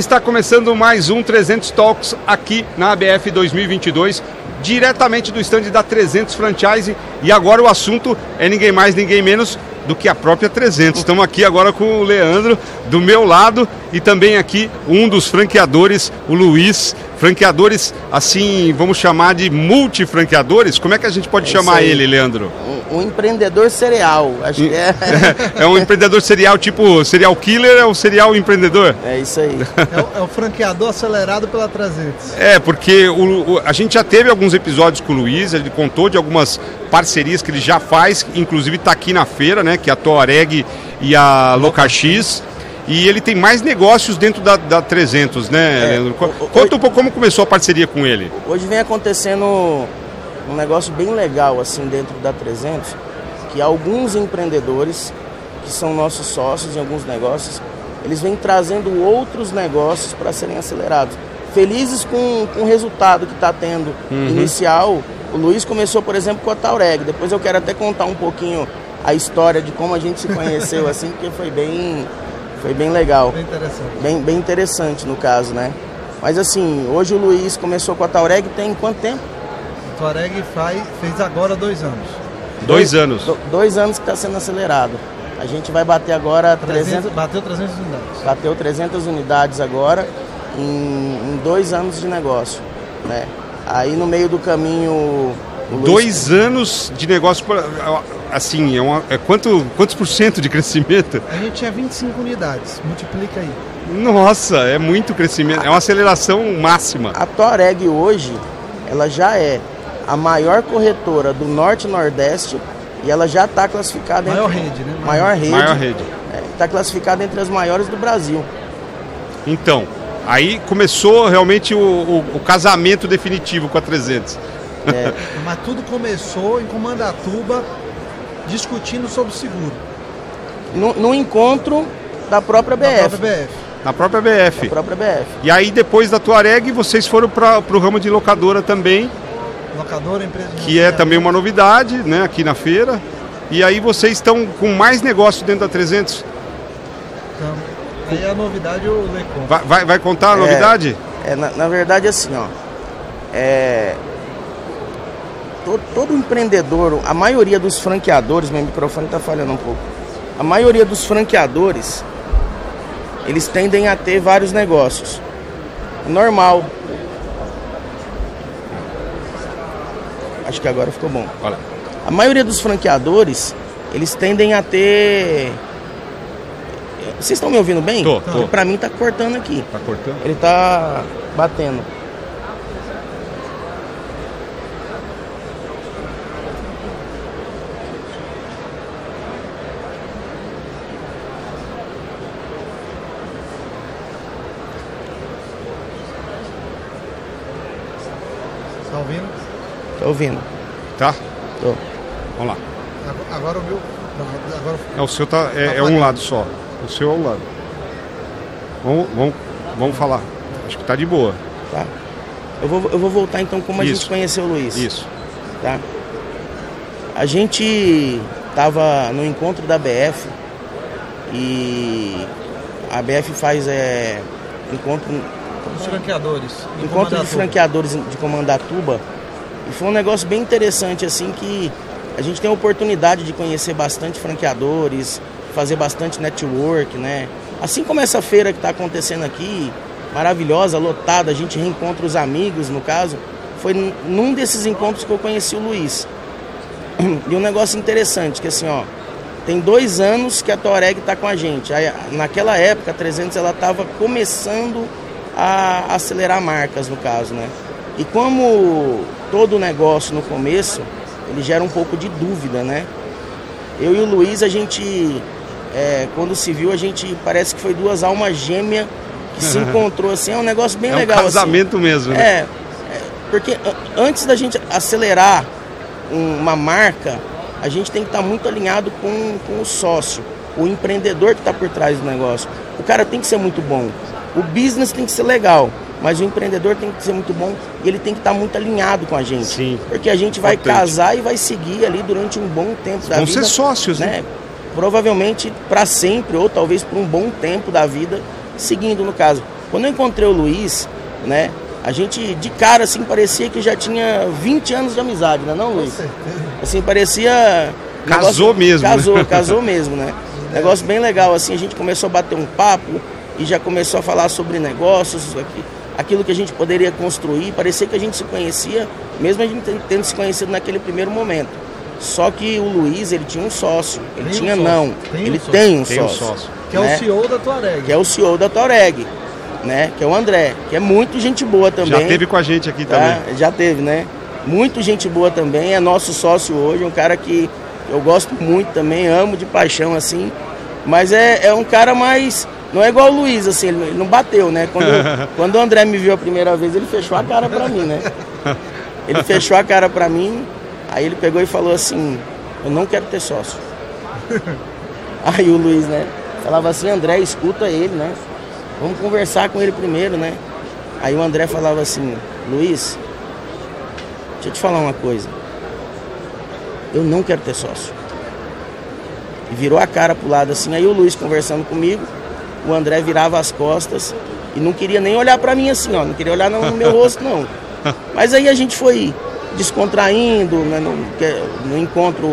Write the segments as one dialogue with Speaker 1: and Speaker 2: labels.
Speaker 1: Está começando mais um 300 Talks aqui na ABF 2022, diretamente do stand da 300 Franchise. E agora o assunto é ninguém mais, ninguém menos do que a própria 300. Estamos aqui agora com o Leandro do meu lado e também aqui um dos franqueadores, o Luiz. Franqueadores, assim, vamos chamar de multifranqueadores. Como é que a gente pode é chamar ele, Leandro?
Speaker 2: Um, um, empreendedor cereal, acho que é.
Speaker 1: é um empreendedor serial, tipo serial killer é o serial empreendedor?
Speaker 2: É isso aí.
Speaker 3: É o, é o franqueador acelerado pela 300.
Speaker 1: É, porque o, o, a gente já teve alguns episódios com o Luiz, ele contou de algumas parcerias que ele já faz, inclusive está aqui na feira, né? Que é a Tuareg e a Locax. E ele tem mais negócios dentro da, da 300, né, é, Leandro? Conta um pouco como começou a parceria com ele.
Speaker 2: Hoje vem acontecendo um negócio bem legal assim dentro da 300, que alguns empreendedores que são nossos sócios em alguns negócios, eles vêm trazendo outros negócios para serem acelerados. Felizes com, com o resultado que está tendo uhum. inicial. O Luiz começou, por exemplo, com a Taureg. Depois eu quero até contar um pouquinho a história de como a gente se conheceu, assim, porque foi bem, foi bem legal.
Speaker 3: Bem interessante.
Speaker 2: Bem, bem interessante no caso, né? Mas assim, hoje o Luiz começou com a Taureg tem quanto tempo?
Speaker 3: A Taureg faz, fez agora dois anos.
Speaker 1: Dois, dois anos?
Speaker 2: Do, dois anos que está sendo acelerado. A gente vai bater agora 300,
Speaker 3: 300, Bateu 300 unidades.
Speaker 2: Bateu 300 unidades agora em, em dois anos de negócio, né? Aí no meio do caminho...
Speaker 1: Dois Luiz... anos de negócio assim, é, uma, é quanto, quantos por cento de crescimento?
Speaker 3: A gente tinha 25 unidades, multiplica aí.
Speaker 1: Nossa, é muito crescimento, é uma aceleração máxima.
Speaker 2: A Toreg hoje, ela já é a maior corretora do Norte e Nordeste e ela já está classificada
Speaker 3: maior entre... rede, né?
Speaker 2: Maior rede.
Speaker 1: Maior rede.
Speaker 2: Está é, classificada entre as maiores do Brasil.
Speaker 1: Então, aí começou realmente o, o, o casamento definitivo com a 300.
Speaker 3: É. Mas tudo começou em Comandatuba discutindo sobre seguro.
Speaker 2: No, no encontro da própria BF.
Speaker 3: Da própria BF.
Speaker 1: Na própria BF.
Speaker 2: Da própria BF.
Speaker 1: E aí depois da Tuareg vocês foram para o ramo de locadora também.
Speaker 3: Locadora, empresa de
Speaker 1: Que é também uma novidade, né, aqui na feira. E aí vocês estão com mais negócio dentro da 300?
Speaker 3: Então, aí a novidade o Lecon.
Speaker 1: Vai, vai, vai, contar a é, novidade?
Speaker 2: É, na, na verdade assim, ó. É, todo, todo empreendedor, a maioria dos franqueadores, meu microfone está falhando um pouco. A maioria dos franqueadores, eles tendem a ter vários negócios. Normal. Acho que agora ficou bom.
Speaker 1: Olha.
Speaker 2: A maioria dos franqueadores, eles tendem a ter vocês estão me ouvindo bem?
Speaker 1: Tô, tô.
Speaker 2: Pra mim tá cortando aqui.
Speaker 1: Tá cortando?
Speaker 2: Ele tá batendo. Tá ouvindo?
Speaker 1: Tá?
Speaker 2: Tô.
Speaker 1: Vamos lá.
Speaker 3: Agora o meu. Agora...
Speaker 1: É, o seu tá, é, é, um lado só. O seu é um lado. Vamos, vamos, vamos falar. Acho que tá de boa.
Speaker 2: Tá. Eu vou, eu vou voltar então como
Speaker 1: Isso.
Speaker 2: a gente conheceu o Luiz.
Speaker 1: Isso.
Speaker 2: Tá? A gente tava no encontro da BF e a BF faz é, encontro.
Speaker 3: Os franqueadores.
Speaker 2: Encontro de franqueadores de Comandatuba e foi um negócio bem interessante, assim, que a gente tem a oportunidade de conhecer bastante franqueadores, fazer bastante network, né? Assim como essa feira que está acontecendo aqui, maravilhosa, lotada, a gente reencontra os amigos, no caso, foi num desses encontros que eu conheci o Luiz. E um negócio interessante, que assim, ó, tem dois anos que a Toreg está com a gente. Aí, naquela época, a 300 ela estava começando a acelerar marcas, no caso, né? E como todo negócio no começo, ele gera um pouco de dúvida, né? Eu e o Luiz, a gente, é, quando se viu, a gente parece que foi duas almas gêmeas que se encontrou assim, é um negócio bem
Speaker 1: é
Speaker 2: legal.
Speaker 1: É um casamento
Speaker 2: assim.
Speaker 1: mesmo, né?
Speaker 2: É, é, porque antes da gente acelerar uma marca, a gente tem que estar muito alinhado com, com o sócio, o empreendedor que está por trás do negócio. O cara tem que ser muito bom. O business tem que ser legal. Mas o empreendedor tem que ser muito bom e ele tem que estar muito alinhado com a gente.
Speaker 1: Sim.
Speaker 2: Porque a gente vai Importante. casar e vai seguir ali durante um bom tempo da
Speaker 1: Vão
Speaker 2: vida.
Speaker 1: Vão ser sócios, né? né?
Speaker 2: Provavelmente para sempre, ou talvez por um bom tempo da vida, seguindo no caso. Quando eu encontrei o Luiz, né? A gente, de cara, assim, parecia que já tinha 20 anos de amizade, né, não, Luiz?
Speaker 3: Com certeza.
Speaker 2: Assim, parecia...
Speaker 1: Casou mesmo, né?
Speaker 2: Casou, casou mesmo, né? Negócio bem legal, assim, a gente começou a bater um papo e já começou a falar sobre negócios, aqui, aquilo que a gente poderia construir. Parecia que a gente se conhecia, mesmo a gente tendo se conhecido naquele primeiro momento. Só que o Luiz, ele tinha um sócio. Ele
Speaker 3: Tem um
Speaker 2: tinha
Speaker 3: sócio.
Speaker 2: não.
Speaker 3: Tem um
Speaker 2: ele
Speaker 3: sócio.
Speaker 2: tem um
Speaker 1: Tem um
Speaker 2: sócio.
Speaker 1: sócio.
Speaker 3: Que é
Speaker 2: né?
Speaker 3: o CEO da Tuareg.
Speaker 2: Que é o CEO da Toreg, né? Que é o André, que é muito gente boa também.
Speaker 1: Já teve com a gente aqui
Speaker 2: tá?
Speaker 1: também.
Speaker 2: Já teve, né? Muito gente boa também, é nosso sócio hoje, um cara que eu gosto muito também, amo de paixão, assim. Mas é, é um cara mais. Não é igual o Luiz, assim, ele, não bateu, né? Quando, quando o André me viu a primeira vez, ele fechou a cara pra mim, né? Ele fechou a cara pra mim, aí ele pegou e falou assim, eu não quero ter sócio. Aí o Luiz, né? Falava assim, André, escuta ele, né? Vamos conversar com ele primeiro, né? Aí o André falava assim, Luiz, deixa eu te falar uma coisa. Eu não quero ter sócio. E virou a cara pro lado assim, aí o Luiz conversando comigo, o André virava as costas e não queria nem olhar pra mim assim, ó, não queria olhar no meu rosto não. Mas aí a gente foi descontraindo, né, no, que- no encontro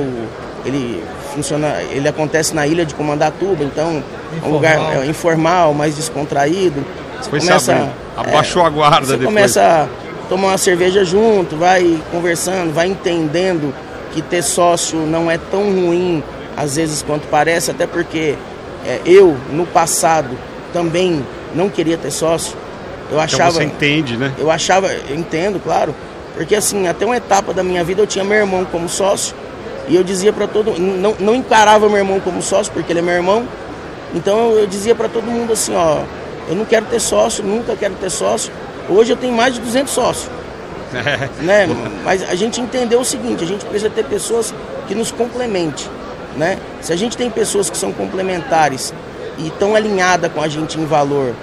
Speaker 2: ele funciona, ele acontece na ilha de Comandatuba, então é um lugar
Speaker 3: Informal.
Speaker 2: é, informal, mais descontraído. Você
Speaker 1: Foi
Speaker 2: começa.
Speaker 1: Abaixou a guarda
Speaker 2: Você
Speaker 1: depois.
Speaker 2: começa a tomar uma cerveja junto, vai conversando, vai entendendo que ter sócio não é tão ruim às vezes quanto parece, até porque é, eu no passado também não queria ter sócio. Eu
Speaker 1: Então
Speaker 2: achava
Speaker 1: você entende, né?
Speaker 2: eu achava, eu entendo, claro, porque assim, até uma etapa da minha vida eu tinha meu irmão como sócio e eu dizia para todo não, não encarava meu irmão como sócio porque ele é meu irmão. Então eu dizia para todo mundo assim, ó, eu não quero ter sócio, nunca quero ter sócio. Hoje eu tenho mais de 200 sócios, né? Mas a gente entendeu o seguinte, a gente precisa ter pessoas que nos complemente, né? Se a gente tem pessoas que são complementares e estão alinhadas com a gente em valor,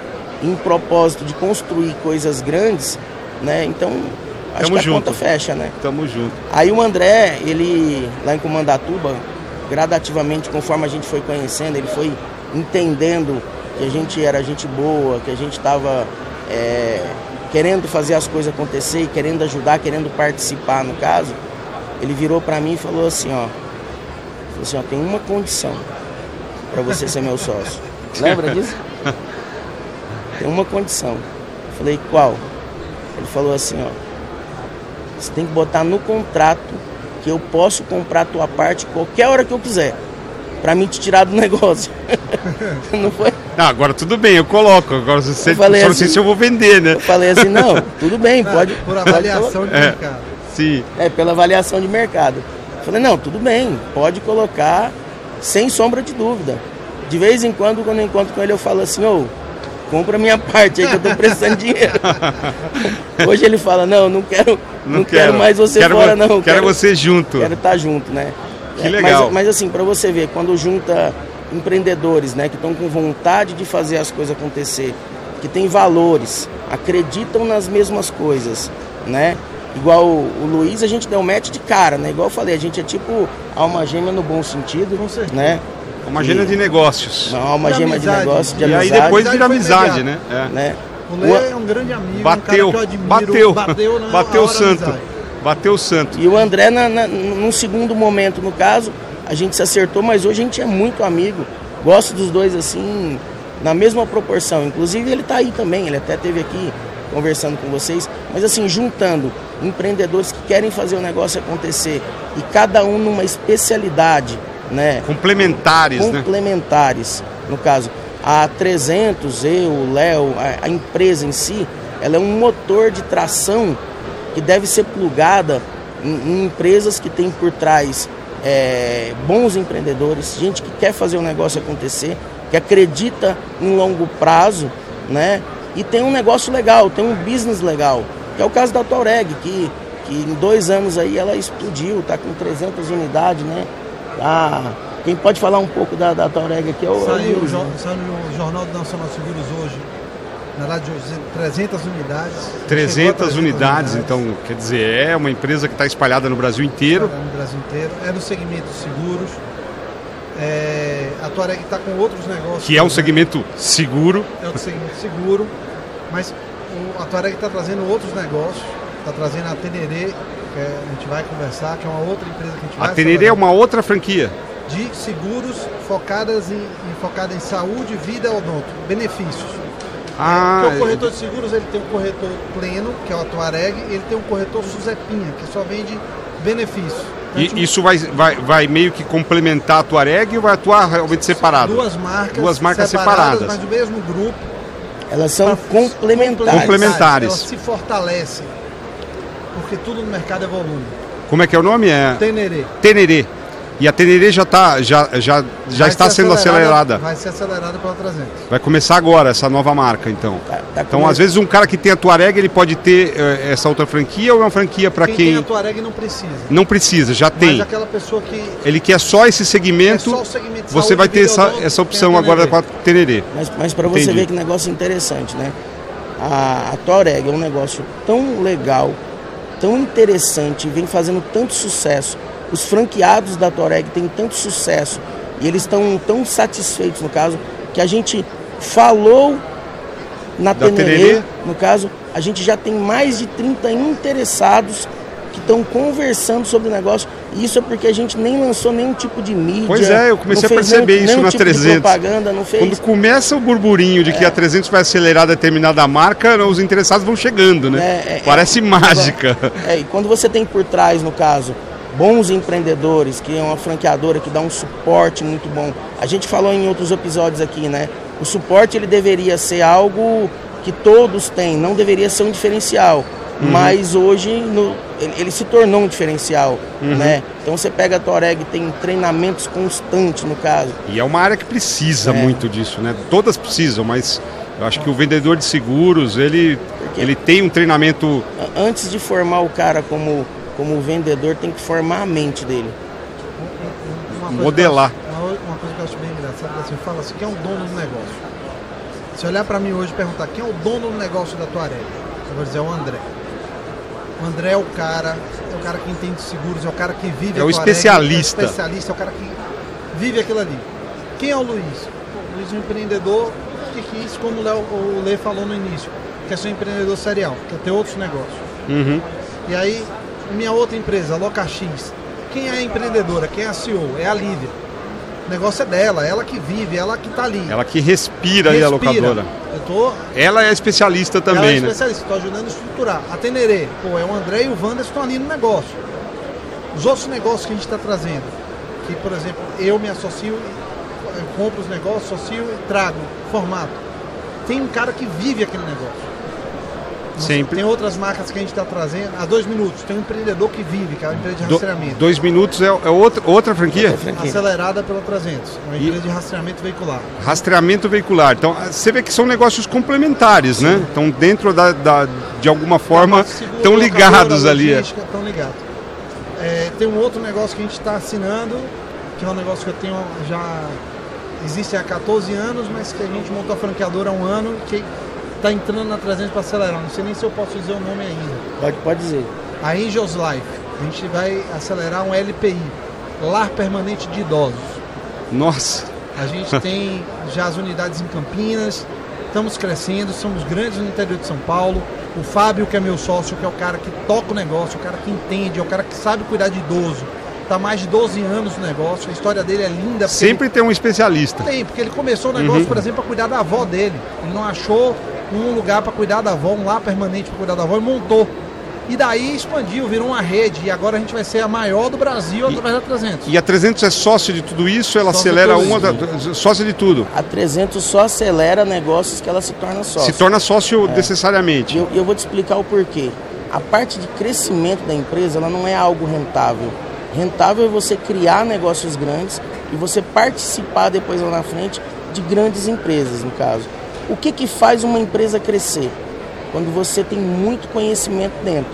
Speaker 2: em propósito de construir coisas grandes, né? Então acho
Speaker 1: Tamo
Speaker 2: que a
Speaker 1: junto.
Speaker 2: conta fecha, né?
Speaker 1: Tamo junto.
Speaker 2: Aí o André, ele lá em Comandatuba, gradativamente, conforme a gente foi conhecendo, ele foi entendendo que a gente era gente boa, que a gente estava querendo fazer as coisas acontecer, e querendo ajudar, querendo participar no caso. Ele virou para mim e falou assim, ó, falou assim, ó, tem uma condição para você ser meu sócio. Lembra disso? Tem uma condição. Eu falei, qual? Ele falou assim, ó, você tem que botar no contrato que eu posso comprar a tua parte qualquer hora que eu quiser. Pra mim te tirar do negócio. Não foi?
Speaker 1: Não, agora tudo bem, eu coloco. Agora você,
Speaker 2: Eu falei
Speaker 1: só não sei
Speaker 2: assim-
Speaker 1: se eu vou vender, né?
Speaker 2: Eu falei assim, não, tudo bem, pode.
Speaker 3: Por
Speaker 2: pode
Speaker 3: avaliação de
Speaker 1: É.
Speaker 3: mercado.
Speaker 1: Sim.
Speaker 2: É, pela avaliação de mercado. Falei, não, tudo bem, pode colocar sem sombra de dúvida. De vez em quando, quando eu encontro com ele, eu falo assim, ô, compra minha parte aí que eu tô precisando de dinheiro. Hoje ele fala, não, não quero, não, quero, mais você
Speaker 1: quero,
Speaker 2: fora, não.
Speaker 1: Quero, você junto.
Speaker 2: Quero estar junto, né?
Speaker 1: Que
Speaker 2: É,
Speaker 1: legal.
Speaker 2: Mas, mas assim, para você ver, quando junta empreendedores, né, que estão com vontade de fazer as coisas acontecer, que têm valores, acreditam nas mesmas coisas, né? Igual o, o Luiz, a gente deu um match de cara, né? Igual eu falei, a gente é tipo alma gêmea no bom sentido,
Speaker 3: Com certeza.
Speaker 2: né?
Speaker 1: Uma agenda de negócios.
Speaker 2: Uma alma
Speaker 3: De
Speaker 2: gêmea de
Speaker 3: amizade.
Speaker 2: negócio, de
Speaker 1: e aí
Speaker 2: amizade,
Speaker 1: depois vira
Speaker 3: Amizade
Speaker 1: né? É.
Speaker 2: né?
Speaker 3: O Lê é um grande amigo,
Speaker 1: Bateu,
Speaker 3: um cara que eu admiro.
Speaker 1: bateu,
Speaker 3: bateu, na
Speaker 1: bateu o santo. Bateu o santo.
Speaker 2: E o André, na, na, num segundo momento, no caso, a gente se acertou, mas hoje a gente é muito amigo. Gosto dos dois assim, na mesma proporção. Inclusive ele está aí também, ele até esteve aqui conversando com vocês. Mas assim, juntando empreendedores que querem fazer o negócio acontecer e cada um numa especialidade, né?
Speaker 1: Complementares, né?
Speaker 2: complementares. No caso, a 300, eu, o Léo, a, a empresa em si, ela é um motor de tração que deve ser plugada em, em empresas que têm por trás é, bons empreendedores, gente que quer fazer o negócio acontecer, que acredita em longo prazo, né? E tem um negócio legal, tem um business legal, que é o caso da Taureg, que, que em dois anos aí ela explodiu, está com 300 unidades, né? Tá- quem pode falar um pouco da, da Taureg aqui é o
Speaker 3: Saiu,
Speaker 2: Luiz,
Speaker 3: jo-
Speaker 2: né?
Speaker 3: saiu no Jornal do Nacional Seguros hoje. Na verdade, 300 unidades. Chegou a
Speaker 1: 300 unidades, então, quer dizer, é uma empresa que está espalhada no Brasil inteiro.
Speaker 3: No Brasil inteiro. É no segmento de seguros. É, a Tuareg está com outros negócios.
Speaker 1: Que é um segmento seguro.
Speaker 3: É o segmento seguro. Mas o, a Tuareg está trazendo outros negócios, está trazendo a Tenerê, que é, a gente vai conversar, que é uma outra empresa que a gente vai
Speaker 1: A Tenerê é uma outra franquia.
Speaker 3: De seguros focadas em, em, focada em saúde, vida odonto, benefícios.
Speaker 1: Ah,
Speaker 3: Porque o corretor de seguros ele tem um corretor pleno, que é o Tuareg, e ele tem um corretor Suzepinha, que só vende benefícios.
Speaker 1: E isso vai, vai, vai meio que complementar a Tuareg ou vai atuar realmente separado?
Speaker 3: Duas marcas,
Speaker 1: Duas marcas separadas,
Speaker 3: separadas. mas do mesmo grupo.
Speaker 2: Elas são complementares.
Speaker 1: complementares.
Speaker 3: Elas se fortalecem. Porque tudo no mercado é volume.
Speaker 1: Como é que é o nome? É
Speaker 3: Tenerê.
Speaker 1: Tenerê. E a Tenerê já, tá, já, já, já está
Speaker 3: ser
Speaker 1: sendo acelerada.
Speaker 3: Vai ser acelerada pela 300.
Speaker 1: Vai começar agora essa nova marca, então.
Speaker 2: Tá- tá
Speaker 1: Então, às vezes, um cara que tem a Tuareg, ele pode ter eh, essa outra franquia ou é uma franquia para
Speaker 3: Quem,
Speaker 1: quem,
Speaker 3: tem a Tuareg não precisa.
Speaker 1: não precisa, já
Speaker 3: Mas
Speaker 1: tem.
Speaker 3: aquela pessoa que
Speaker 1: Ele quer só esse
Speaker 3: é
Speaker 1: segmento,
Speaker 3: só o segmento
Speaker 1: você vai ter essa, essa opção
Speaker 3: a
Speaker 1: agora com a Tenerê.
Speaker 2: Mas, mas para você ver que negócio interessante, né? A, a Tuareg é um negócio tão legal, tão interessante, vem fazendo tanto sucesso. Os franqueados da Tuareg têm tanto sucesso e eles estão tão satisfeitos, no caso, que a gente falou na Tenerê, no caso, a gente já tem mais de 30 interessados que estão conversando sobre o negócio. E isso é porque a gente nem lançou nenhum tipo de mídia.
Speaker 1: Pois é, eu comecei a perceber
Speaker 2: nenhum,
Speaker 1: isso
Speaker 2: nenhum
Speaker 1: na
Speaker 2: tipo
Speaker 1: 300.
Speaker 2: De propaganda, não fez.
Speaker 1: Quando começa o burburinho de que a 300 vai acelerar determinada marca, os interessados vão chegando, né?
Speaker 2: É, é,
Speaker 1: Parece
Speaker 2: é,
Speaker 1: mágica.
Speaker 2: É, e quando você tem por trás, no caso, bons empreendedores, que é uma franqueadora que dá um suporte muito bom. A gente falou em outros episódios aqui, né? O suporte ele deveria ser algo que todos têm, não deveria ser um diferencial.
Speaker 1: Uhum.
Speaker 2: Mas hoje no- ele, ele se tornou um diferencial,
Speaker 1: Uhum.
Speaker 2: né? Então você pega a Toreg, tem treinamentos constantes no caso.
Speaker 1: E é uma área que precisa
Speaker 2: É.
Speaker 1: muito disso, né? Todas precisam, mas eu acho que o vendedor de seguros, ele, ele tem um treinamento.
Speaker 2: Antes de formar o cara como, como vendedor, tem que formar a mente dele.
Speaker 1: Modelar.
Speaker 3: que uma, uma coisa que eu acho bem engraçada, assim, fala assim, quem é o dono do negócio? Se olhar pra mim hoje e perguntar quem é o dono do negócio da Tuareg, eu vou dizer é o André. O André é o cara, é o cara que entende de seguros, é o cara que vive
Speaker 1: É o especialista.
Speaker 3: É o especialista, é o cara que vive aquilo ali. Quem é o Luiz? O Luiz é um empreendedor que quis, como o, Léo, o Lê falou no início, quer ser um empreendedor serial, quer ter outros negócios.
Speaker 1: Uhum.
Speaker 3: E aí, minha outra empresa, LocaX, quem é a empreendedora? Quem é a CEO? É a Lívia. O negócio é dela, ela que vive, ela que tá ali.
Speaker 1: Ela que respira, aí a locadora.
Speaker 3: Eu tô.
Speaker 1: Ela é especialista
Speaker 3: ela é
Speaker 1: também, né?
Speaker 3: especialista, estou ajudando a estruturar. A Tenerê, pô, é o André e o Wander estão ali no negócio. Os outros negócios que a gente está trazendo, que por exemplo, eu me associo, eu compro os negócios, associo e trago formato. Tem um cara que vive aquele negócio.
Speaker 1: Sempre.
Speaker 3: Tem outras marcas que a gente está trazendo. Há dois minutos, tem um empreendedor que vive, que é uma empresa de
Speaker 1: Do-
Speaker 3: rastreamento.
Speaker 1: dois minutos é, é outra, outra franquia?
Speaker 2: Outra franquia.
Speaker 3: Acelerada pela 300, uma
Speaker 1: E-
Speaker 3: empresa de rastreamento veicular.
Speaker 1: Rastreamento veicular. Então, você vê que são negócios complementares, né? Então, dentro da, da- de alguma forma,
Speaker 3: Seguro,
Speaker 1: estão ligados ali. é.
Speaker 3: Estão ligados. É, tem um outro negócio que a gente está assinando, que é um negócio que eu tenho já. Existe há 14 anos, mas que a gente montou a franqueadora há um ano, que está entrando na 300 para acelerar. Não sei nem se eu posso dizer o nome ainda.
Speaker 2: Pode, pode dizer.
Speaker 3: A Angels Life. A gente vai acelerar um LPI, Lar Permanente de Idosos.
Speaker 1: Nossa,
Speaker 3: A gente tem já as unidades em Campinas, estamos crescendo, somos grandes no interior de São Paulo. O Fábio, que é meu sócio, que é o cara que toca o negócio, o cara que entende, é o cara que sabe cuidar de idoso. Está mais de 12 anos no negócio, a história dele é linda.
Speaker 1: sempre tem um especialista.
Speaker 3: ele tem, porque ele começou o negócio,
Speaker 1: Uhum.
Speaker 3: por exemplo, para cuidar da avó dele. Ele não achou um lugar para cuidar da avó, um lar permanente para cuidar da avó e montou. E daí expandiu, virou uma rede. E agora a gente vai ser a maior do Brasil através da 300.
Speaker 1: E a 300 é sócio de tudo isso, ela
Speaker 3: Sócio
Speaker 1: acelera uma, da, sócio de tudo.
Speaker 2: A 300 só acelera negócios que ela se torna sócio.
Speaker 1: Se torna sócio
Speaker 2: E
Speaker 1: necessariamente.
Speaker 2: eu, eu vou te explicar o porquê. A parte de crescimento da empresa ela não é algo rentável. Rentável é você criar negócios grandes e você participar depois lá na frente de grandes empresas, no caso. O que, que faz uma empresa crescer? Quando você tem muito conhecimento dentro.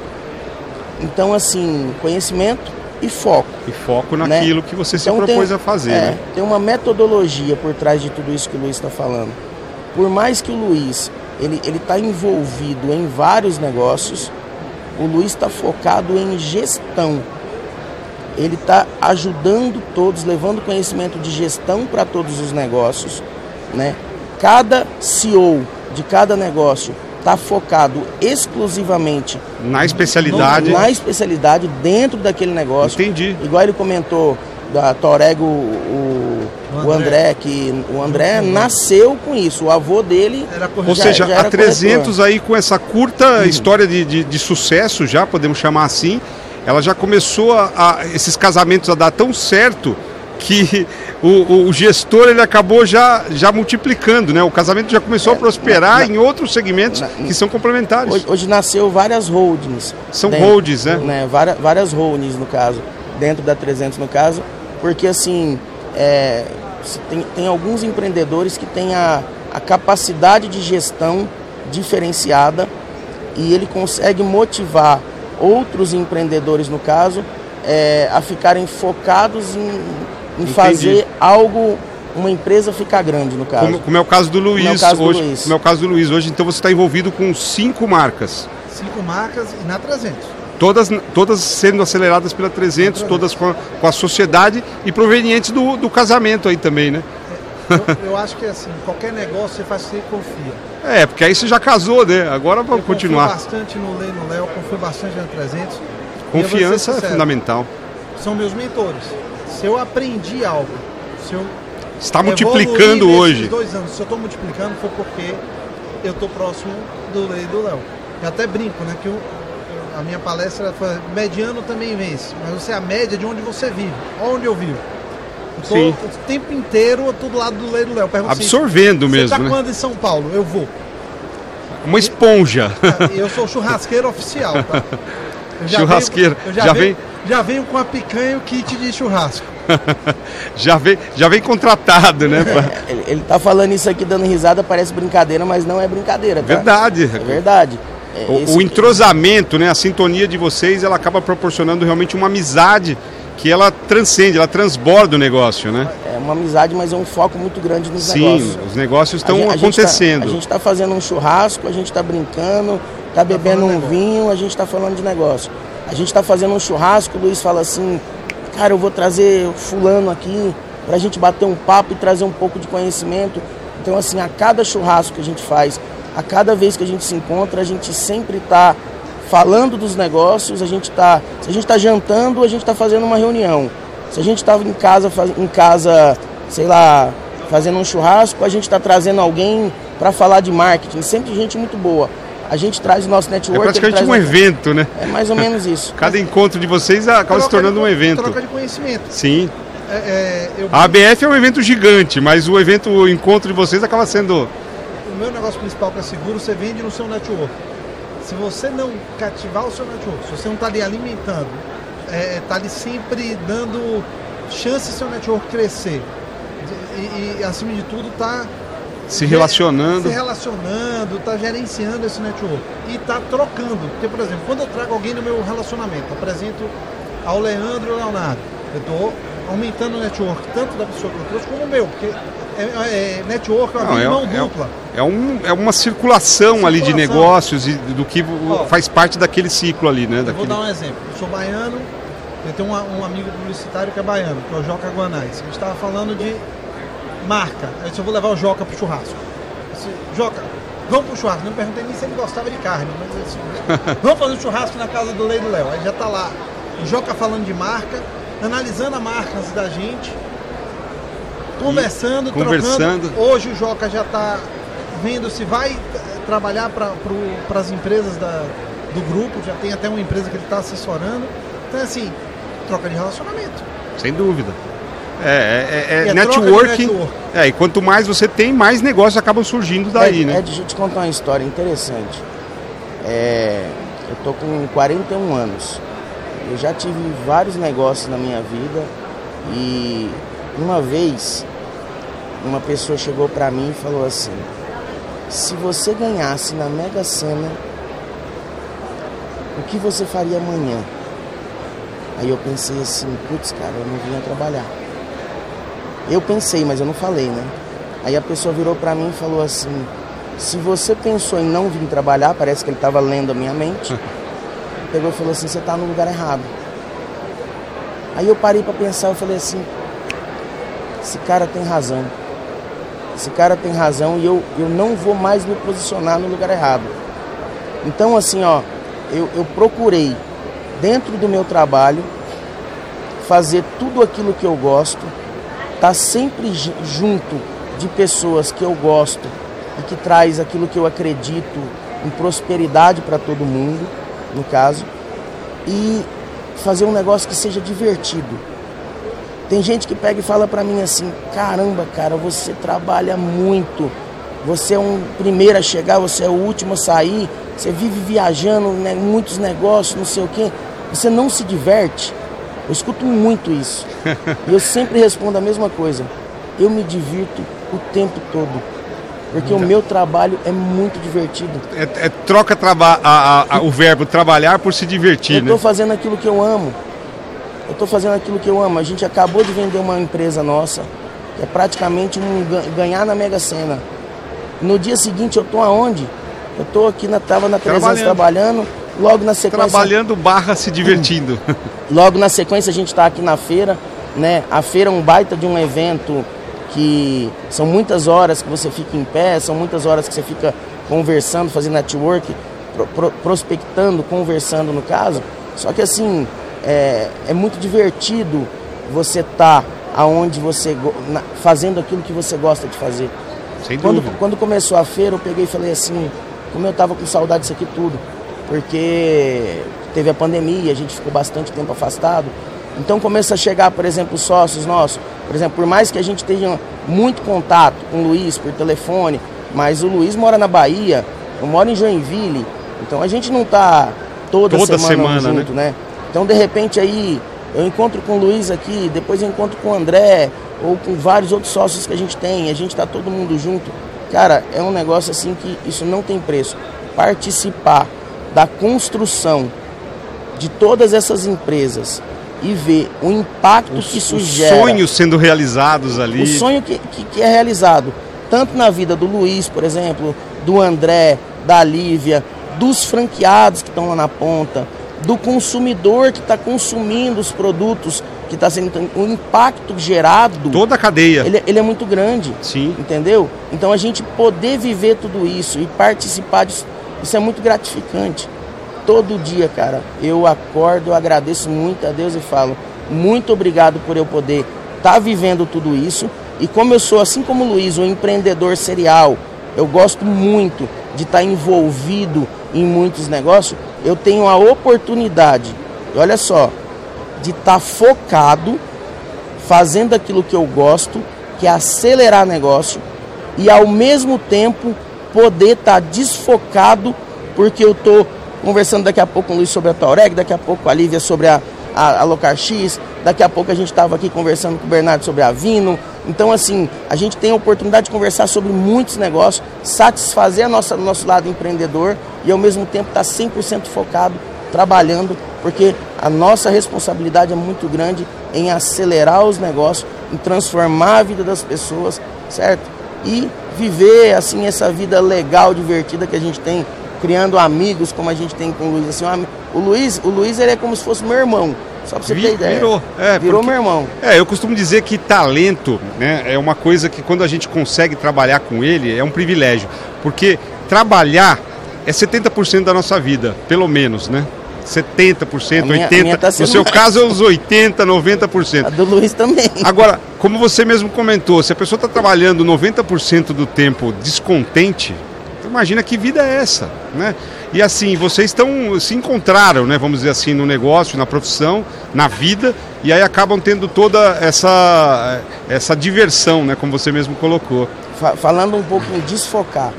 Speaker 2: Então, assim, conhecimento e foco.
Speaker 1: E foco
Speaker 2: né?
Speaker 1: naquilo que você
Speaker 2: Então,
Speaker 1: se propôs
Speaker 2: tem-
Speaker 1: a fazer.
Speaker 2: é,
Speaker 1: né?
Speaker 2: Tem uma metodologia por trás de tudo isso que o Luiz está falando. Por mais que o Luiz ele ele está envolvido em vários negócios, o Luiz está focado em gestão. Ele está ajudando todos, levando conhecimento de gestão para todos os negócios, né? Cada CEO de cada negócio está focado exclusivamente
Speaker 1: na especialidade.
Speaker 2: na especialidade dentro daquele negócio.
Speaker 1: Entendi.
Speaker 2: Igual ele comentou da Torego, o, o, o André, que o André nasceu com isso. O avô dele.
Speaker 1: Ou já, seja, já a 300 corretor. aí com essa curta uhum. história de, de, de, sucesso, já podemos chamar assim, ela já começou a, a esses casamentos a dar tão certo que o, o, gestor ele acabou já, já multiplicando, né? O casamento já começou é, a prosperar na, na, em outros segmentos na, que são complementares.
Speaker 2: Hoje, hoje, nasceu várias holdings.
Speaker 1: São dentro, holdings, né?
Speaker 2: né? Várias, várias holdings no caso, dentro da 300 no caso, porque assim é, tem, tem alguns empreendedores que têm a, a capacidade de gestão diferenciada e ele consegue motivar outros empreendedores no caso é, a ficarem focados em em Entendi. fazer algo, uma empresa ficar grande, no caso.
Speaker 1: Como, como é o caso do Luiz como é caso hoje. Do Luiz. Como é o caso do Luiz hoje, então você está envolvido com cinco marcas.
Speaker 3: Cinco marcas e na 300.
Speaker 1: Todas, todas sendo aceleradas pela 300, 300. todas com a, com a sociedade e provenientes do, do casamento aí também, né?
Speaker 3: Eu, eu, acho que assim, qualquer negócio você faz, você confia.
Speaker 1: É, porque aí você já casou, né? Agora vamos eu continuar.
Speaker 3: Confio bastante no Lei no Léo, confio bastante na 300.
Speaker 1: Confiança é fundamental.
Speaker 3: São meus mentores se eu aprendi algo, se eu
Speaker 1: está multiplicando hoje.
Speaker 3: dois anos, se eu estou multiplicando foi porque eu estou próximo do Lei do Léo. Eu até brinco, né? Que eu, a minha palestra foi mediano também vence, mas você é a média de onde você vive, onde eu vivo. Eu tô Sim. o tempo inteiro eu tô do lado do Lei do Léo.
Speaker 1: Absorvendo assim, mesmo. Você tá
Speaker 3: né? quando em São Paulo? Eu vou.
Speaker 1: Uma esponja.
Speaker 3: Eu sou churrasqueiro oficial, tá?
Speaker 1: Churrasqueiro.
Speaker 3: Venho, já, já vem já venho com a picanha e o kit de churrasco.
Speaker 1: já, vem, já vem contratado, né?
Speaker 2: É, ele, ele tá falando isso aqui dando risada, parece brincadeira, mas não é brincadeira. Tá?
Speaker 1: Verdade.
Speaker 2: É verdade.
Speaker 1: É, o, esse... o, entrosamento, né, a sintonia de vocês, ela acaba proporcionando realmente uma amizade que ela transcende, ela transborda o negócio, né?
Speaker 2: É uma amizade, mas é um foco muito grande nos
Speaker 1: Sim,
Speaker 2: negócios.
Speaker 1: Sim, os negócios estão tá- acontecendo.
Speaker 2: A gente está tá fazendo um churrasco, a gente está brincando, está bebendo tá um vinho, a gente está falando de negócio. A gente está fazendo um churrasco, o Luiz fala assim, cara, eu vou trazer fulano aqui para a gente bater um papo e trazer um pouco de conhecimento. Então, assim, a cada churrasco que a gente faz, a cada vez que a gente se encontra, a gente sempre está falando dos negócios, a gente está, se a gente está jantando, a gente está fazendo uma reunião. Se a gente estava em casa, em casa, sei lá, fazendo um churrasco, a gente está trazendo alguém para falar de marketing, sempre gente muito boa. A gente traz o nosso network.
Speaker 1: É praticamente um evento, né?
Speaker 2: É mais ou menos isso.
Speaker 1: Cada encontro de vocês acaba se tornando
Speaker 3: de,
Speaker 1: um evento.
Speaker 3: Troca de conhecimento.
Speaker 1: Sim. É, é, eu... A ABF é um evento gigante, mas o evento, o encontro de vocês acaba sendo.
Speaker 3: O meu negócio principal que é seguro, você vende no seu network. Se você não cativar o seu network, se você não está ali alimentando, está é, tá ali sempre dando chance ao seu network crescer. E, e acima de tudo, está
Speaker 1: se relacionando.
Speaker 3: Se relacionando, está gerenciando esse network. E está trocando. Porque, por exemplo, quando eu trago alguém no meu relacionamento, apresento ao Leandro e ao Leonardo, eu estou aumentando o network, tanto da pessoa que eu trouxe como o meu. Porque é, é, é network é uma Não, é, mão
Speaker 1: é
Speaker 3: dupla.
Speaker 1: É, um, é uma circulação, circulação, ali de negócios e do que Ó, faz parte daquele ciclo ali, né?
Speaker 3: Daquele... Vou dar um exemplo. Eu sou baiano, eu tenho um, um amigo publicitário que é baiano, que é o Joca Guanais. A gente estava falando de marca. Eu vou levar o Joca pro churrasco. disse, Joca, vamos pro churrasco. Não perguntei nem se ele gostava de carne, mas disse, vamos fazer um churrasco na casa do Lei do Léo. Aí já tá lá o Joca falando de marca, analisando a marca da gente, conversando, conversando. Trocando. Hoje o Joca já tá vendo se vai eh, trabalhar para as empresas da, do grupo, já tem até uma empresa que ele está assessorando. Então, assim, troca de relacionamento.
Speaker 1: Sem dúvida. É, é, é, é network. network. É, e quanto mais você tem, mais negócios acabam surgindo daí,
Speaker 2: é,
Speaker 1: né?
Speaker 2: É, deixa eu te contar uma história interessante. É, eu tô com 41 anos. Eu já tive vários negócios na minha vida e uma vez uma pessoa chegou para mim e falou assim: se você ganhasse na Mega Sena, o que você faria amanhã? Aí eu pensei assim, putz, cara, eu não vinha trabalhar. Eu pensei, mas eu não falei, né? Aí a pessoa virou para mim e falou assim: se você pensou em não vir trabalhar, parece que ele estava lendo a minha mente, pegou e falou assim: você está no lugar errado. Aí eu parei para pensar, eu falei assim: esse cara tem razão. Esse cara tem razão e eu, eu não vou mais me posicionar no lugar errado. Então, assim, ó, eu, eu procurei, dentro do meu trabalho, fazer tudo aquilo que eu gosto, tá sempre junto de pessoas que eu gosto e que traz aquilo que eu acredito em prosperidade para todo mundo, no caso, e fazer um negócio que seja divertido. Tem gente que pega e fala para mim assim: "Caramba, cara, você trabalha muito. Você é um primeiro a chegar, você é o último a sair, você vive viajando, né, muitos negócios, não sei o quê. Você não se diverte?" Eu escuto muito isso. e eu sempre respondo a mesma coisa. Eu me divirto o tempo todo. Porque o meu trabalho é muito divertido.
Speaker 1: É, é troca traba a, a, o verbo trabalhar por se divertir,
Speaker 2: eu
Speaker 1: né?
Speaker 2: estou fazendo aquilo que eu amo. Eu estou fazendo aquilo que eu amo. A gente acabou de vender uma empresa nossa, que é praticamente um ganhar na Mega Sena. No dia seguinte eu estou aonde? Eu estou aqui na tava na 300 trabalhando. trabalhando, logo na sequência
Speaker 1: trabalhando barra se divertindo.
Speaker 2: logo na sequência a gente está aqui na feira, né? A feira é um baita de um evento que são muitas horas que você fica em pé, são muitas horas que você fica conversando, fazendo network, pro, pro, prospectando, conversando no caso. Só que assim, é, é muito divertido você estar tá aonde você fazendo aquilo que você gosta de fazer.
Speaker 1: Sem
Speaker 2: quando,
Speaker 1: dúvida.
Speaker 2: quando começou a feira, eu peguei e falei assim, como eu tava com saudade disso aqui tudo, porque teve a pandemia, a gente ficou bastante tempo afastado. Então começa a chegar, por exemplo, sócios nossos. Por exemplo, por mais que a gente tenha muito contato com o Luiz por telefone, mas o Luiz mora na Bahia, eu moro em Joinville, então a gente não está toda,
Speaker 1: toda, semana,
Speaker 2: semana junto, né? né? Então de repente aí eu encontro com o Luiz aqui, depois eu encontro com o André, ou com vários outros sócios que a gente tem, a gente está todo mundo junto. Cara, é um negócio assim que isso não tem preço. Participar da construção de todas essas empresas e ver o impacto os, que isso os gera.
Speaker 1: Os sonhos sendo realizados ali.
Speaker 2: O sonho que, que, que, é realizado, tanto na vida do Luiz, por exemplo, do André, da Lívia, dos franqueados que estão lá na ponta, do consumidor que está consumindo os produtos que está sendo o impacto gerado
Speaker 1: toda a cadeia
Speaker 2: ele, ele, é muito grande
Speaker 1: sim
Speaker 2: entendeu então a gente poder viver tudo isso e participar disso isso é muito gratificante todo dia, cara. Eu acordo, agradeço muito a Deus e falo, muito obrigado por eu poder estar tá vivendo tudo isso. E como eu sou, assim como o Luiz, um empreendedor serial, eu gosto muito de estar tá envolvido em muitos negócios, eu tenho a oportunidade, olha só, de estar tá focado, fazendo aquilo que eu gosto, que é acelerar negócio, e ao mesmo tempo poder estar tá desfocado, porque eu estou conversando daqui a pouco com o Luiz sobre a Taureg, daqui a pouco com a Lívia sobre a, a, a Locar X, daqui a pouco a gente estava aqui conversando com o Bernardo sobre a Vino. Então, assim, a gente tem a oportunidade de conversar sobre muitos negócios, satisfazer a nossa, nosso lado empreendedor e ao mesmo tempo estar tá 100% focado, trabalhando, porque a nossa responsabilidade é muito grande em acelerar os negócios, em transformar a vida das pessoas, certo? E viver, assim, essa vida legal, divertida que a gente tem criando amigos como a gente tem com o Luiz. Assim, o Luiz, o Luiz ele é como se fosse meu irmão. Só pra você ter ideia.
Speaker 1: Virou, é,
Speaker 2: virou porque, meu irmão.
Speaker 1: É, eu costumo dizer que talento né, é uma coisa que quando a gente consegue trabalhar com ele é um privilégio. Porque trabalhar é 70% da nossa vida, pelo menos, né? 70%, minha, 80%. Tá no seu mais. caso é uns 80%, 90%.
Speaker 2: A do Luiz também.
Speaker 1: Agora, como você mesmo comentou, se a pessoa está trabalhando 90% do tempo descontente, imagina que vida é essa, né? E assim, vocês estão se encontraram, né, vamos dizer assim, no negócio, na profissão, na vida, e aí acabam tendo toda essa essa diversão, né, como você mesmo colocou.
Speaker 2: Falando um pouco em desfocar,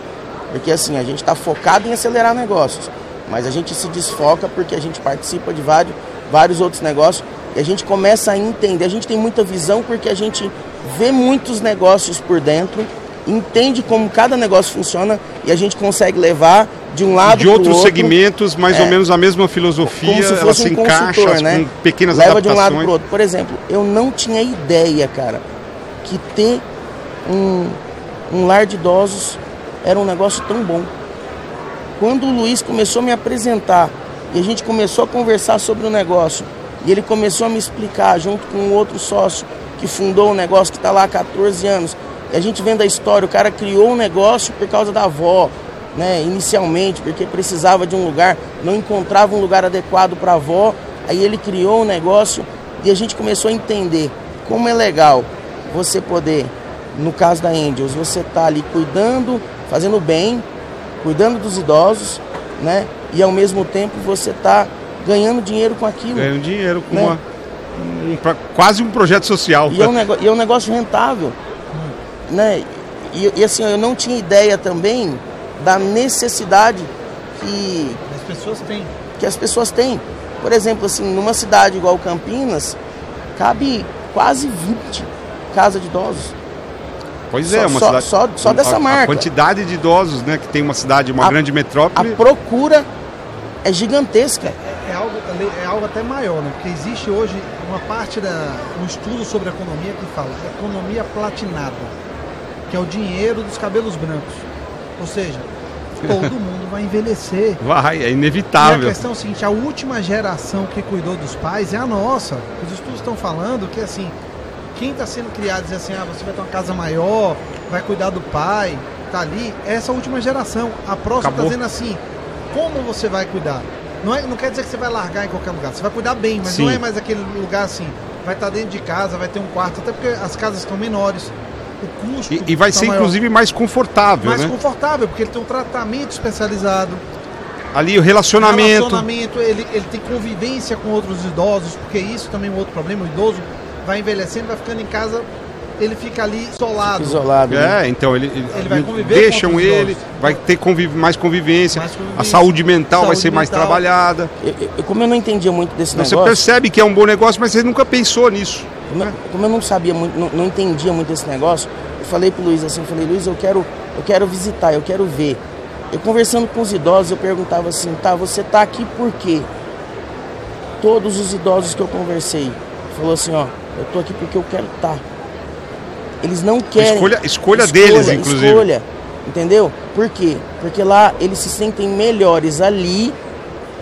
Speaker 2: porque assim, a gente está focado em acelerar negócios, mas a gente se desfoca porque a gente participa de vários, vários outros negócios e a gente começa a entender, a gente tem muita visão porque a gente vê muitos negócios por dentro entende como cada negócio funciona e a gente consegue levar de um lado
Speaker 1: de outros outro, segmentos mais é, ou menos a mesma filosofia como se fosse ela se um encaixa né? com pequenas
Speaker 2: leva
Speaker 1: adaptações.
Speaker 2: de um lado para outro. Por exemplo eu não tinha ideia cara que ter um, um lar de idosos era um negócio tão bom quando o Luiz começou a me apresentar e a gente começou a conversar sobre o negócio e ele começou a me explicar junto com um outro sócio que fundou o um negócio que está lá há 14 anos a gente vendo a história, o cara criou um negócio por causa da avó. né, inicialmente, porque precisava de um lugar, não encontrava um lugar adequado para a avó. Aí ele criou um negócio e a gente começou a entender como é legal você poder, no caso da Angels, você tá ali cuidando, fazendo bem, cuidando dos idosos, né? E ao mesmo tempo você tá ganhando dinheiro com aquilo.
Speaker 1: Ganhando dinheiro com né? uma, um, pra, quase um projeto social.
Speaker 2: E é um, e é um negócio rentável, né? E, e assim, eu não tinha ideia também da necessidade que
Speaker 3: as pessoas têm.
Speaker 2: Que as pessoas têm. Por exemplo, assim, numa cidade igual Campinas, cabe quase 20 casas de idosos.
Speaker 1: Pois é, uma só, cidade.
Speaker 2: Só, só dessa
Speaker 1: a,
Speaker 2: marca.
Speaker 1: A quantidade de idosos, né, que tem uma cidade, uma a, grande metrópole.
Speaker 2: A procura é gigantesca.
Speaker 3: É, é, algo, é algo até maior, né? Porque existe hoje uma parte da um estudo sobre economia que fala economia platinada, que é o dinheiro dos cabelos brancos. Ou seja, todo mundo vai envelhecer.
Speaker 1: Vai, é inevitável.
Speaker 3: E a questão é a seguinte, a última geração que cuidou dos pais é a nossa. Os estudos estão falando que assim, quem está sendo criado diz assim, ah, você vai ter uma casa maior, vai cuidar do pai, tá ali, é essa última geração. A próxima está dizendo assim, como você vai cuidar? Não, é, não quer dizer que você vai largar em qualquer lugar, você vai cuidar bem, mas Sim. não é mais aquele lugar assim, vai estar tá dentro de casa, vai ter um quarto, até porque as casas estão menores o custo.
Speaker 1: E, e vai ser, maior. inclusive, mais confortável.
Speaker 3: Mais
Speaker 1: né?
Speaker 3: confortável, porque ele tem um tratamento especializado.
Speaker 1: Ali o relacionamento. O
Speaker 3: relacionamento, ele, ele tem convivência com outros idosos, porque isso também é um outro problema. O idoso vai envelhecendo, vai ficando em casa ele fica ali isolado.
Speaker 2: Isolado.
Speaker 1: Né? É, então ele, ele vai conviver deixam ele, vai ter conviv mais, convivência, mais, convivência, a saúde mental saúde vai ser mental. mais trabalhada.
Speaker 2: Eu, eu, como eu não entendia muito desse negócio.
Speaker 1: Você percebe que é um bom negócio, mas você nunca pensou nisso.
Speaker 2: Como, eu, como eu não sabia muito, não, não, entendia muito esse negócio, eu falei pro Luiz assim, eu falei, Luiz, eu quero, eu quero visitar, eu quero ver. Eu conversando com os idosos, eu perguntava assim, tá, você tá aqui por quê? Todos os idosos que eu conversei, falou assim, ó, eu tô aqui porque eu quero estar. Tá. Eles não querem.
Speaker 1: Escolha, escolha, escolha deles, inclusive.
Speaker 2: Escolha, entendeu? Por quê? Porque lá eles se sentem melhores ali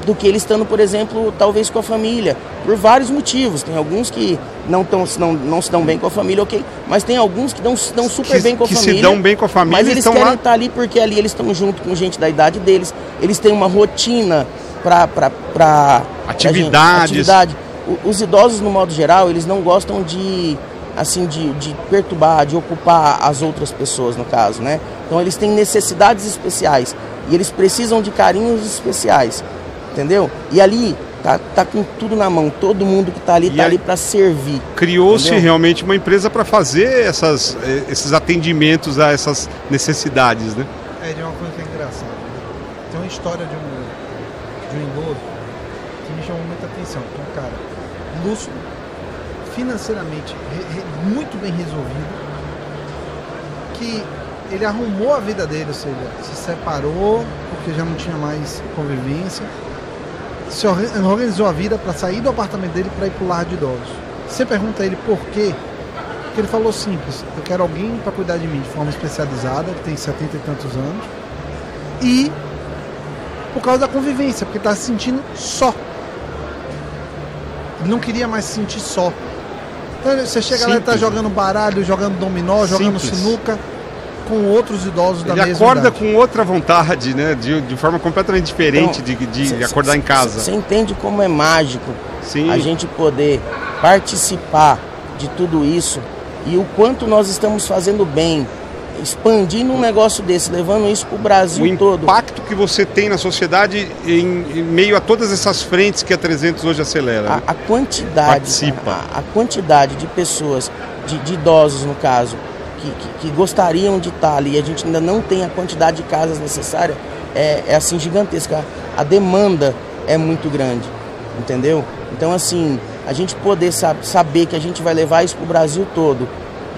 Speaker 2: do que eles estando, por exemplo, talvez com a família, por vários motivos. Tem alguns que não, tão, não, não se dão bem com a família, ok, mas tem alguns que dão, se dão super
Speaker 1: que,
Speaker 2: bem com a
Speaker 1: que
Speaker 2: família.
Speaker 1: se dão bem com a família.
Speaker 2: Mas eles querem lá... estar ali porque ali eles estão junto com gente da idade deles, eles têm uma rotina para
Speaker 1: atividades.
Speaker 2: atividade. Os idosos, no modo geral, eles não gostam de assim de, de perturbar, de ocupar as outras pessoas, no caso, né? Então eles têm necessidades especiais e eles precisam de carinhos especiais, entendeu? E ali tá, tá com tudo na mão, todo mundo que está ali está ali para servir.
Speaker 1: Criou-se realmente uma empresa para fazer essas, eh, esses atendimentos a essas necessidades, né?
Speaker 3: É, de uma coisa que é engraçada. Tem uma história de um, de um idoso que me chamou muita atenção. Que um cara lúcido, financeiramente muito bem resolvido, que ele arrumou a vida dele, ou seja, se separou porque já não tinha mais convivência, se organizou a vida para sair do apartamento dele para ir para o lar de idosos. Você pergunta a ele por quê? Porque ele falou simples: eu quero alguém para cuidar de mim de forma especializada, que tem 70 e tantos anos, e por causa da convivência, porque está se sentindo só. Não queria mais se sentir só. Então, você chega Simples. lá e tá jogando baralho, jogando dominó, jogando Simples. sinuca com outros idosos da
Speaker 1: Ele
Speaker 3: mesma
Speaker 1: acorda
Speaker 3: idade.
Speaker 1: com outra vontade, né? De, de forma completamente diferente então, de, de cê, acordar
Speaker 2: cê,
Speaker 1: em casa.
Speaker 2: Você entende como é mágico
Speaker 1: Sim.
Speaker 2: a gente poder participar de tudo isso e o quanto nós estamos fazendo bem expandindo um negócio desse, levando isso para o Brasil
Speaker 1: o
Speaker 2: todo.
Speaker 1: O impacto que você tem na sociedade em, em, meio a todas essas frentes que a 300 hoje acelera.
Speaker 2: A,
Speaker 1: né?
Speaker 2: a quantidade, a, a, quantidade de pessoas, de, de idosos no caso, que, que, que, gostariam de estar ali, e a gente ainda não tem a quantidade de casas necessária, é, é assim gigantesca. A demanda é muito grande, entendeu? Então assim, a gente poder saber que a gente vai levar isso para o Brasil todo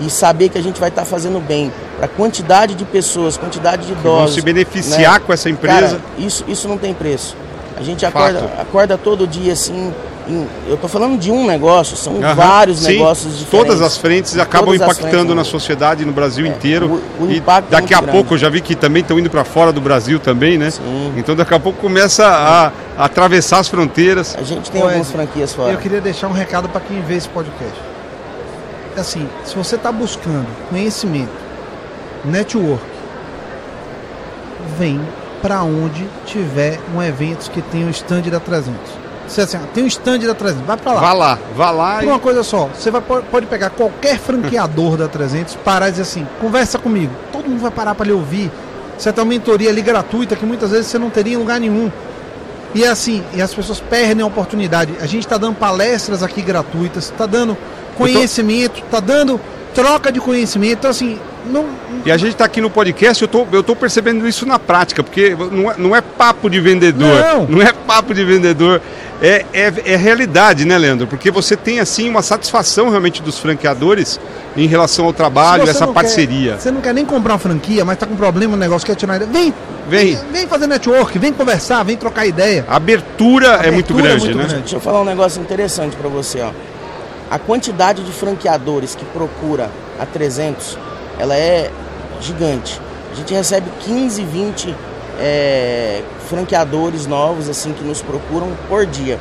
Speaker 2: e saber que a gente vai estar tá fazendo bem para a quantidade de pessoas, quantidade de idosos.
Speaker 1: Vão se beneficiar né? com essa empresa. Cara,
Speaker 2: isso, isso não tem preço. A gente acorda, acorda todo dia assim. Em, eu estou falando de um negócio, são uhum, vários sim, negócios diferentes.
Speaker 1: Todas as frentes acabam impactando frentes, na né? sociedade no Brasil é, inteiro.
Speaker 2: O, o
Speaker 1: e
Speaker 2: é
Speaker 1: daqui
Speaker 2: é
Speaker 1: a pouco eu já vi que também estão indo para fora do Brasil também, né?
Speaker 2: Sim.
Speaker 1: Então daqui a pouco começa a, a atravessar as fronteiras.
Speaker 2: A gente tem algumas franquias fora.
Speaker 3: Eu queria deixar um recado para quem vê esse podcast assim, se você está buscando conhecimento, network, vem para onde tiver um evento que tem o stand da 300. Você assim, tem um stand da 300, vai para lá.
Speaker 1: Vá lá, vá lá.
Speaker 3: Por
Speaker 1: E...
Speaker 3: uma coisa só, você vai, pode pegar qualquer franqueador da 300, parar e dizer assim, conversa comigo. Todo mundo vai parar para lhe ouvir. Você tem uma mentoria ali gratuita que muitas vezes você não teria em lugar nenhum. E é assim, e as pessoas perdem a oportunidade. A gente está dando palestras aqui gratuitas, está dando conhecimento, está dando troca de conhecimento. Então, assim, não.
Speaker 1: E a gente está aqui no podcast, eu tô, eu tô percebendo isso na prática, porque não é, não é papo de vendedor.
Speaker 3: Não.
Speaker 1: não é papo de vendedor. É, é, é realidade, né, Leandro? Porque você tem, assim, uma satisfação realmente dos franqueadores em relação ao trabalho, essa parceria.
Speaker 3: quer- você não quer nem comprar uma franquia, mas está com problema no negócio, quer tirar ideia. Vem,
Speaker 1: Vem.
Speaker 3: vem fazer network, vem conversar, vem trocar ideia.
Speaker 1: A abertura, é muito
Speaker 3: é
Speaker 1: grande,
Speaker 3: muito
Speaker 1: né?
Speaker 3: grande.
Speaker 2: Deixa eu falar um negócio interessante para você, ó. A quantidade de franqueadores que procura a 300, ela é gigante. A gente recebe 15, 20 é, franqueadores novos assim que nos procuram por dia.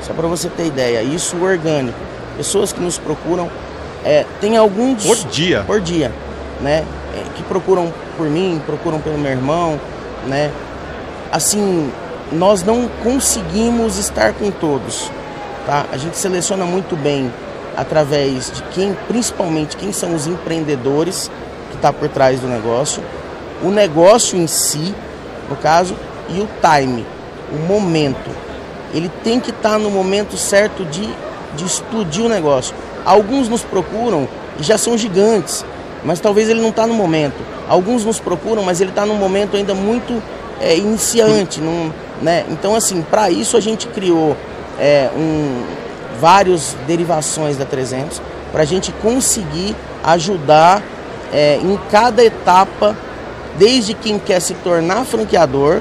Speaker 2: Só para você ter ideia, isso orgânico. Pessoas que nos procuram, é, tem alguns
Speaker 1: Por dia.
Speaker 2: por dia, né? É, Que procuram por mim, procuram pelo meu irmão, né? Assim, nós não conseguimos estar com todos, tá? A gente seleciona muito bem através de quem, principalmente quem são os empreendedores que está por trás do negócio, o negócio em si, no caso, e o time, o momento. Ele tem que estar no momento certo de, de explodir o negócio. Alguns nos procuram e já são gigantes, mas talvez ele não está no momento. Alguns nos procuram, mas ele está num momento ainda muito é, iniciante. Num, né? Então, assim, para isso a gente criou é, um, várias derivações da 300 para a gente conseguir ajudar é, em cada etapa, desde quem quer se tornar franqueador,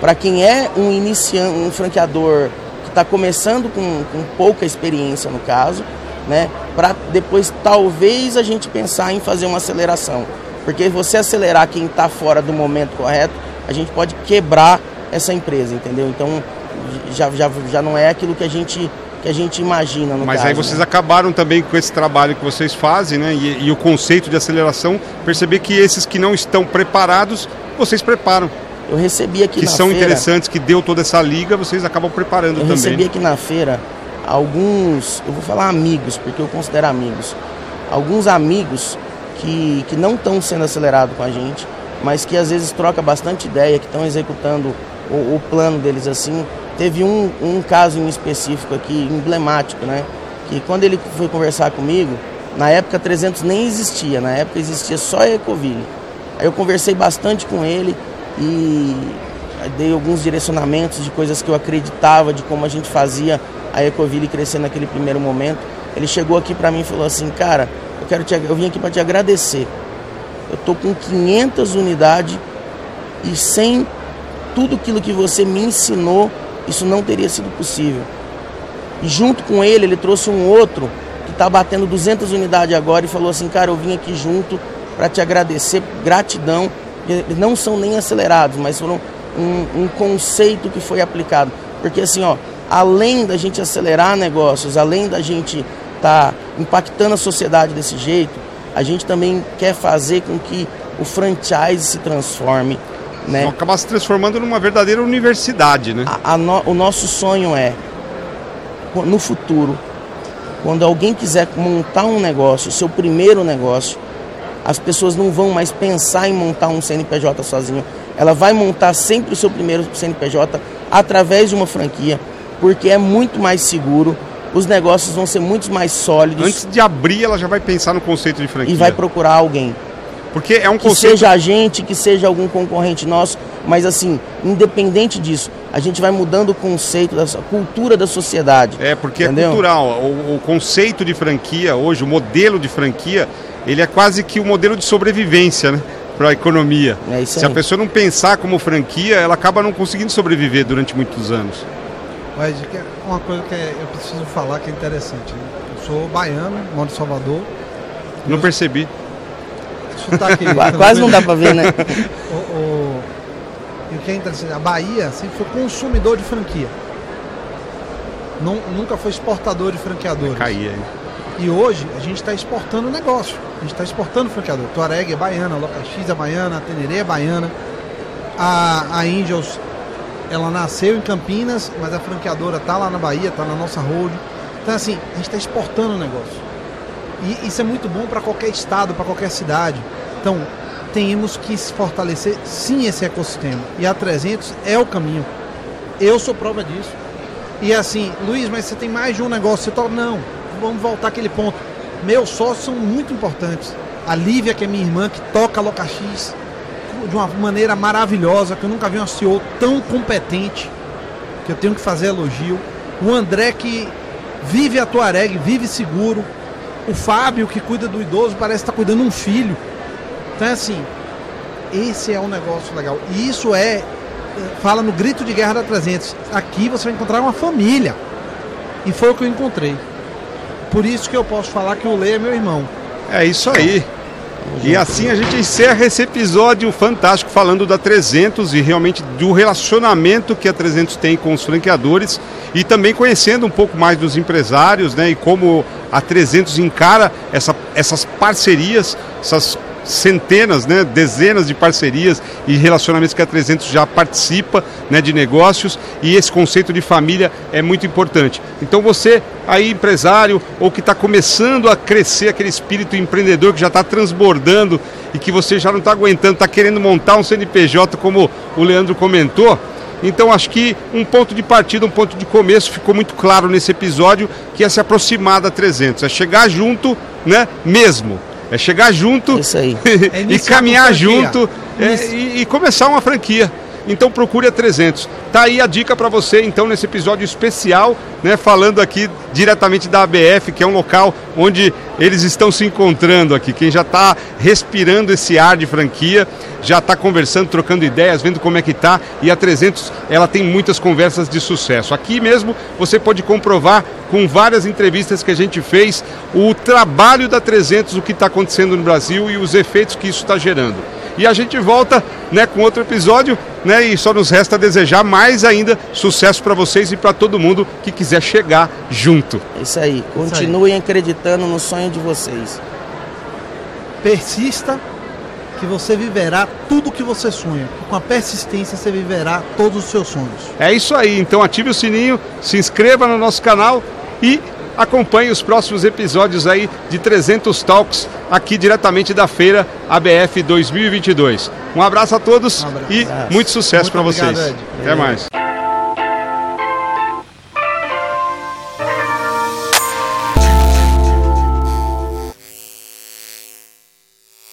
Speaker 2: para quem é um iniciante, um franqueador que está começando com, com pouca experiência no caso, né? Para depois talvez a gente pensar em fazer uma aceleração, porque você acelerar quem está fora do momento correto, a gente pode quebrar essa empresa, entendeu? Então já, já, já não é aquilo que a gente que a gente imagina no
Speaker 1: Mas
Speaker 2: caso,
Speaker 1: aí vocês
Speaker 2: né?
Speaker 1: acabaram também com esse trabalho que vocês fazem, né? E, e o conceito de aceleração, perceber que esses que não estão preparados, vocês preparam.
Speaker 2: Eu recebi aqui
Speaker 1: que
Speaker 2: na
Speaker 1: são
Speaker 2: feira,
Speaker 1: interessantes, que deu toda essa liga, vocês acabam preparando
Speaker 2: Eu
Speaker 1: também.
Speaker 2: recebi aqui na feira alguns, eu vou falar amigos, porque eu considero amigos, alguns amigos que, que não estão sendo acelerados com a gente, mas que às vezes troca bastante ideia, que estão executando o, o plano deles assim. Teve um, um caso em específico aqui, emblemático, né? Que quando ele foi conversar comigo, na época 300 nem existia, na época existia só a Ecoville. Aí eu conversei bastante com ele e dei alguns direcionamentos de coisas que eu acreditava, de como a gente fazia a Ecoville crescer naquele primeiro momento. Ele chegou aqui para mim e falou assim, cara, eu quero te, eu vim aqui para te agradecer. Eu tô com 500 unidades e sem tudo aquilo que você me ensinou, isso não teria sido possível. E junto com ele, ele trouxe um outro que está batendo 200 unidades agora e falou assim, cara, eu vim aqui junto para te agradecer, gratidão. Eles não são nem acelerados, mas foram um, um conceito que foi aplicado. Porque assim, ó, além da gente acelerar negócios, além da gente estar tá impactando a sociedade desse jeito, a gente também quer fazer com que o franchise se transforme, né?
Speaker 1: Vão acabar se transformando numa verdadeira universidade, né?
Speaker 2: A- a no- o nosso sonho é, no futuro, quando alguém quiser montar um negócio, seu primeiro negócio, as pessoas não vão mais pensar em montar um CNPJ sozinho. Ela vai montar sempre o seu primeiro CNPJ através de uma franquia, porque é muito mais seguro, os negócios vão ser muito mais sólidos
Speaker 1: Antes de abrir, ela já vai pensar no conceito de franquia.
Speaker 2: e vai procurar alguém.
Speaker 1: Porque é um
Speaker 2: Que
Speaker 1: conceito.
Speaker 2: seja a gente, que seja algum concorrente nosso, mas assim, independente disso, a gente vai mudando o conceito, da a cultura da sociedade.
Speaker 1: É, porque
Speaker 2: Entendeu?
Speaker 1: é cultural. O, o conceito de franquia hoje, o modelo de franquia, ele é quase que o modelo de sobrevivência, né? Para a economia.
Speaker 2: É isso
Speaker 1: Se a pessoa não pensar como franquia, ela acaba não conseguindo sobreviver durante muitos anos.
Speaker 3: Mas que é uma coisa que é- eu preciso falar que é interessante. né? Eu sou baiano, moro em Salvador.
Speaker 1: Não percebi.
Speaker 3: Sotaque
Speaker 2: Qua- Quase não dá pra ver, né?
Speaker 3: O, o- e o que é interessante, a Bahia sempre foi consumidor de franquia. Nun- nunca foi exportador de franqueadores.
Speaker 1: Caía aí.
Speaker 3: E hoje a gente está exportando o negócio. A gente está exportando franqueador. Tuareg é baiana, Loca X é baiana, Tenerê é baiana. A, a Angels, ela nasceu em Campinas, mas a franqueadora tá lá na Bahia, tá na nossa road. Então, assim, a gente está exportando o negócio. E isso é muito bom para qualquer estado, para qualquer cidade. Então, temos que fortalecer sim esse ecossistema. E a 300 é o caminho. Eu sou prova disso. E assim, Luiz, mas você tem mais de um negócio. Você. Não, vamos voltar àquele ponto. Meus sócios são muito importantes. A Lívia, que é minha irmã, que toca a LocaX de uma maneira maravilhosa, que eu nunca vi uma CEO tão competente, que eu tenho que fazer elogio. O André, que vive a Tuareg, vive seguro. O Fábio, que cuida do idoso, parece estar cuidando de um filho. Então é assim, esse é um negócio legal. E isso é, fala no grito de guerra da 300. Aqui você vai encontrar uma família. E foi o que eu encontrei. Por isso que eu posso falar que o Lê é meu irmão.
Speaker 1: É isso aí. E assim a gente encerra esse episódio fantástico falando da 300 e realmente do relacionamento que a 300 tem com os franqueadores e também conhecendo um pouco mais dos empresários, né, e como a 300 encara essa, essas parcerias, essas centenas, né, dezenas de parcerias e relacionamentos que a 300 já participa né, de negócios e esse conceito de família é muito importante. Então você aí empresário ou que está começando a crescer aquele espírito empreendedor que já está transbordando e que você já não está aguentando, está querendo montar um CNPJ como o Leandro comentou, então acho que um ponto de partida, um ponto de começo ficou muito claro nesse episódio que é se aproximar da 300, é chegar junto, né, mesmo. É chegar junto
Speaker 2: é
Speaker 1: e caminhar junto é, e, e começar uma franquia. Então procure a 300. Tá aí a dica para você então nesse episódio especial, né, falando aqui diretamente da ABF, que é um local onde eles estão se encontrando aqui. Quem já está respirando esse ar de franquia, já está conversando, trocando ideias, vendo como é que tá. E a 300, ela tem muitas conversas de sucesso. Aqui mesmo você pode comprovar com várias entrevistas que a gente fez o trabalho da 300, o que está acontecendo no Brasil e os efeitos que isso está gerando. E a gente volta né, com outro episódio, né? E só nos resta desejar mais ainda sucesso para vocês e para todo mundo que quiser chegar junto.
Speaker 2: Isso aí. Continuem Isso aí. acreditando no sonho de vocês.
Speaker 3: Persista que você viverá tudo que você sonha. Com a persistência você viverá todos os seus sonhos.
Speaker 1: É isso aí. Então ative o sininho, se inscreva no nosso canal e acompanhe os próximos episódios aí de 300 Talks aqui diretamente da feira ABF 2022. Um abraço a todos um abraço. e muito sucesso para vocês. Ed. Até mais.